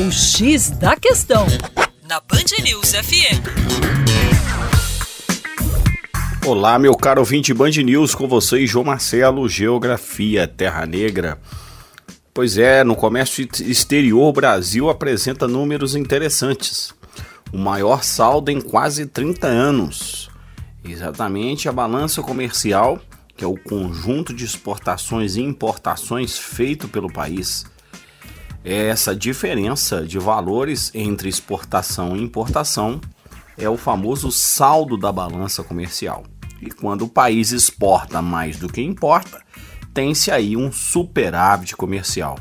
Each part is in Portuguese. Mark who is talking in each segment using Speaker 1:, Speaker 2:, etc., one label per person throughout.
Speaker 1: O X da Questão, na Band News FM.
Speaker 2: Olá, meu caro ouvinte Band News, com vocês, João Marcelo, Geografia, Terra Negra. Pois é, no comércio exterior, o Brasil apresenta números interessantes. O maior saldo em quase 30 anos. Exatamente a balança comercial, que é o conjunto de exportações e importações feito pelo país essa diferença de valores entre exportação e importação é o famoso saldo da balança comercial. E quando o país exporta mais do que importa, tem-se aí um superávit comercial.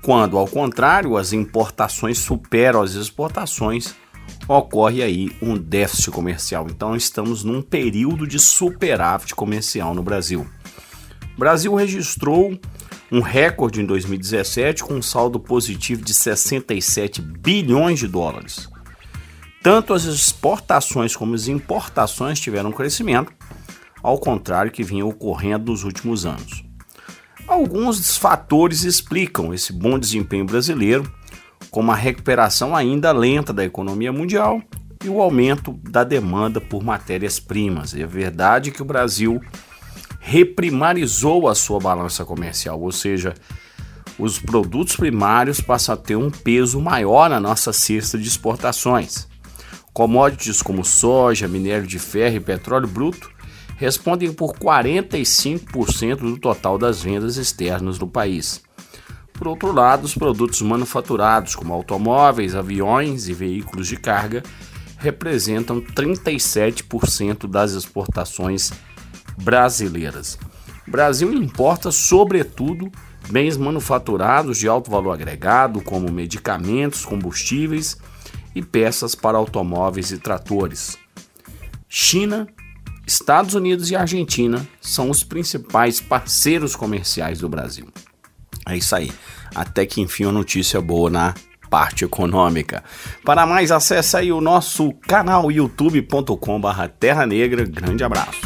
Speaker 2: Quando, ao contrário, as importações superam as exportações, ocorre aí um déficit comercial. Então estamos num período de superávit comercial no Brasil. O Brasil registrou um recorde em 2017 com um saldo positivo de 67 bilhões de dólares. Tanto as exportações como as importações tiveram crescimento, ao contrário que vinha ocorrendo nos últimos anos. Alguns fatores explicam esse bom desempenho brasileiro, como a recuperação ainda lenta da economia mundial e o aumento da demanda por matérias-primas. É verdade que o Brasil reprimarizou a sua balança comercial, ou seja, os produtos primários passam a ter um peso maior na nossa cesta de exportações. Commodities como soja, minério de ferro e petróleo bruto respondem por 45% do total das vendas externas do país. Por outro lado, os produtos manufaturados, como automóveis, aviões e veículos de carga, representam 37% das exportações brasileiras. O Brasil importa, sobretudo, bens manufaturados de alto valor agregado, como medicamentos, combustíveis e peças para automóveis e tratores. China, Estados Unidos e Argentina são os principais parceiros comerciais do Brasil. É isso aí. Até que enfim, uma notícia boa na parte econômica. Para mais, acesse aí o nosso canal youtube.com/terra negra. Grande abraço.